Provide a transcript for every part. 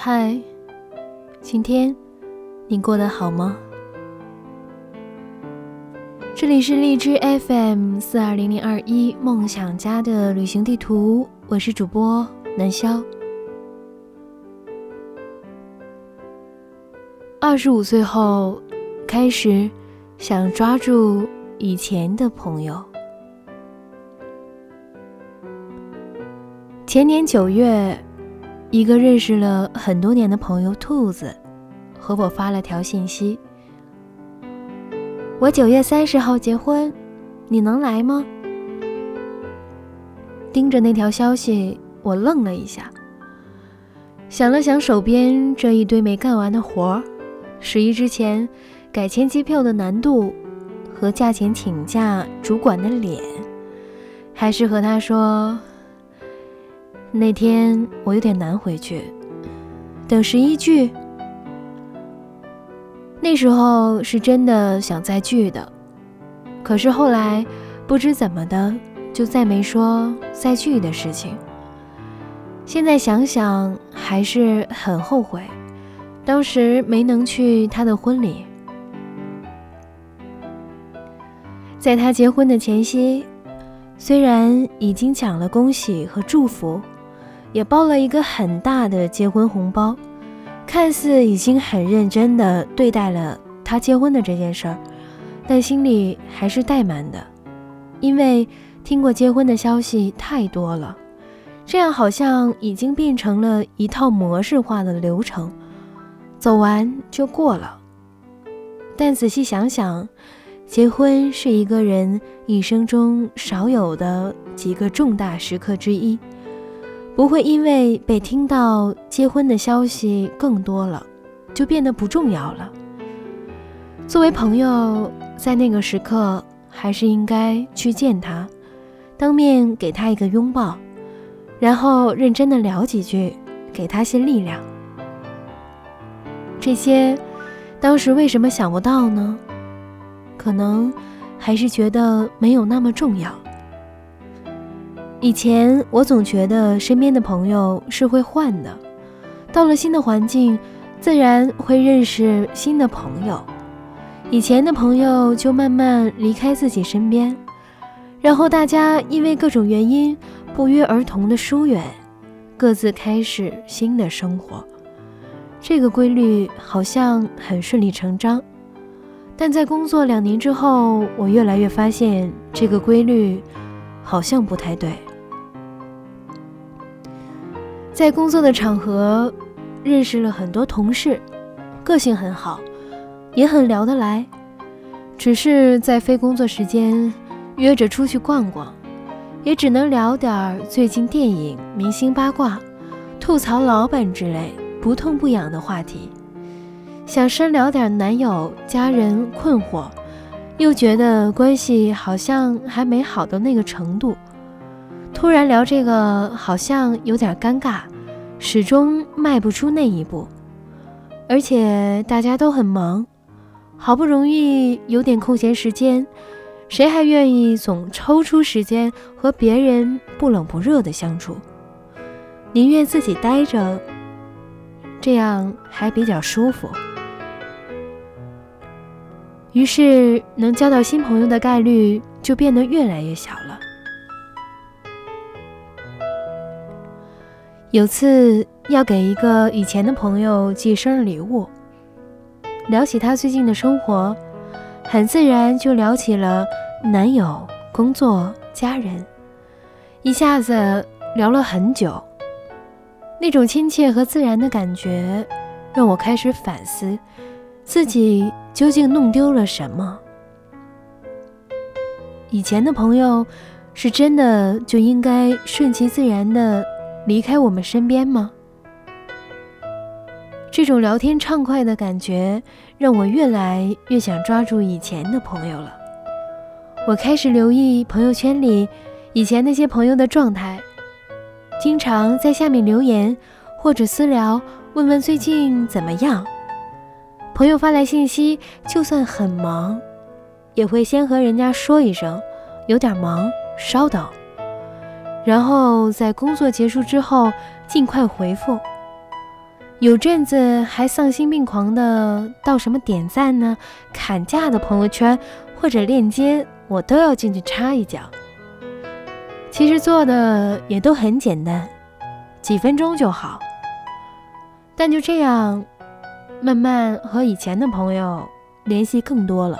嗨，今天你过得好吗？这里是荔枝 FM 四二零零二一梦想家的旅行地图，我是主播南潇。二十五岁后，开始想抓住以前的朋友。前年九月。一个认识了很多年的朋友兔子，和我发了条信息：“我九月三十号结婚，你能来吗？”盯着那条消息，我愣了一下，想了想手边这一堆没干完的活儿，十一之前改签机票的难度和价钱请假主管的脸，还是和他说。那天我有点难回去，等十一聚。那时候是真的想再聚的，可是后来不知怎么的，就再没说再聚的事情。现在想想还是很后悔，当时没能去他的婚礼。在他结婚的前夕，虽然已经讲了恭喜和祝福。也包了一个很大的结婚红包，看似已经很认真的对待了他结婚的这件事儿，但心里还是怠慢的，因为听过结婚的消息太多了，这样好像已经变成了一套模式化的流程，走完就过了。但仔细想想，结婚是一个人一生中少有的几个重大时刻之一。不会因为被听到结婚的消息更多了，就变得不重要了。作为朋友，在那个时刻，还是应该去见他，当面给他一个拥抱，然后认真的聊几句，给他些力量。这些，当时为什么想不到呢？可能还是觉得没有那么重要。以前我总觉得身边的朋友是会换的，到了新的环境，自然会认识新的朋友，以前的朋友就慢慢离开自己身边，然后大家因为各种原因不约而同的疏远，各自开始新的生活。这个规律好像很顺理成章，但在工作两年之后，我越来越发现这个规律好像不太对。在工作的场合，认识了很多同事，个性很好，也很聊得来。只是在非工作时间约着出去逛逛，也只能聊点最近电影、明星八卦、吐槽老板之类不痛不痒的话题。想深聊点男友、家人困惑，又觉得关系好像还没好到那个程度。突然聊这个，好像有点尴尬，始终迈不出那一步。而且大家都很忙，好不容易有点空闲时间，谁还愿意总抽出时间和别人不冷不热的相处？宁愿自己待着，这样还比较舒服。于是，能交到新朋友的概率就变得越来越小了。有次要给一个以前的朋友寄生日礼物，聊起他最近的生活，很自然就聊起了男友、工作、家人，一下子聊了很久。那种亲切和自然的感觉，让我开始反思自己究竟弄丢了什么。以前的朋友，是真的就应该顺其自然的。离开我们身边吗？这种聊天畅快的感觉让我越来越想抓住以前的朋友了。我开始留意朋友圈里以前那些朋友的状态，经常在下面留言或者私聊，问问最近怎么样。朋友发来信息，就算很忙，也会先和人家说一声有点忙，稍等。然后在工作结束之后尽快回复。有阵子还丧心病狂的到什么点赞呢、砍价的朋友圈或者链接，我都要进去插一脚。其实做的也都很简单，几分钟就好。但就这样，慢慢和以前的朋友联系更多了。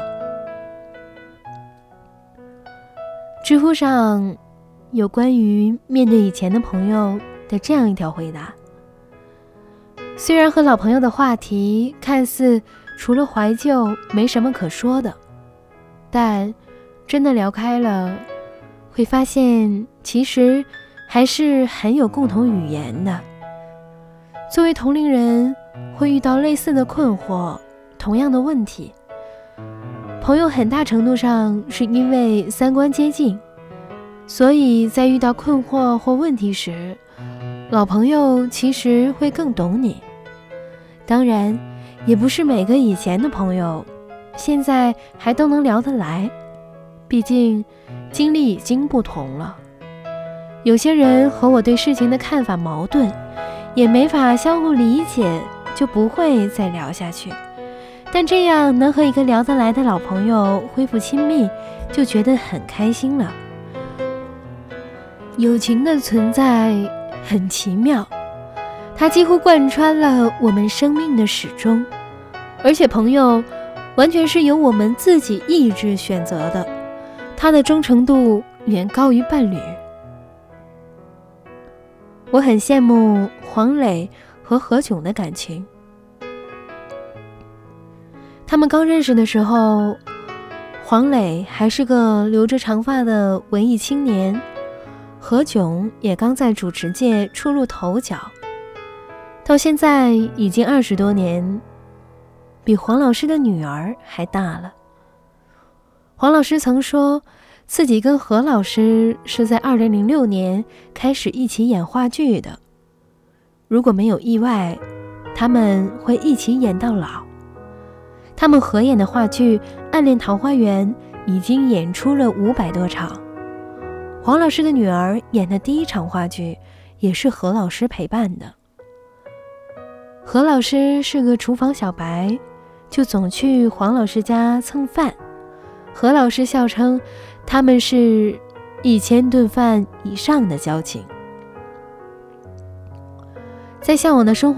知乎上有关于面对以前的朋友的这样一条回答：虽然和老朋友的话题看似除了怀旧没什么可说的，但真的聊开了，会发现其实还是很有共同语言的。作为同龄人，会遇到类似的困惑，同样的问题。朋友很大程度上是因为三观接近，所以在遇到困惑或问题时，老朋友其实会更懂你。当然，也不是每个以前的朋友，现在还都能聊得来。毕竟，经历已经不同了。有些人和我对事情的看法矛盾。也没法相互理解，就不会再聊下去。但这样能和一个聊得来的老朋友恢复亲密，就觉得很开心了。友情的存在很奇妙，它几乎贯穿了我们生命的始终。而且朋友完全是由我们自己意志选择的，它的忠诚度远高于伴侣。我很羡慕黄磊和何炅的感情。他们刚认识的时候，黄磊还是个留着长发的文艺青年，何炅也刚在主持界初露头角。到现在已经二十多年，比黄老师的女儿还大了。黄老师曾说。自己跟何老师是在二零零六年开始一起演话剧的，如果没有意外，他们会一起演到老。他们合演的话剧《暗恋桃花源》已经演出了五百多场。黄老师的女儿演的第一场话剧也是何老师陪伴的。何老师是个厨房小白，就总去黄老师家蹭饭。何老师笑称。他们是一千顿饭以上的交情，在向往的生活。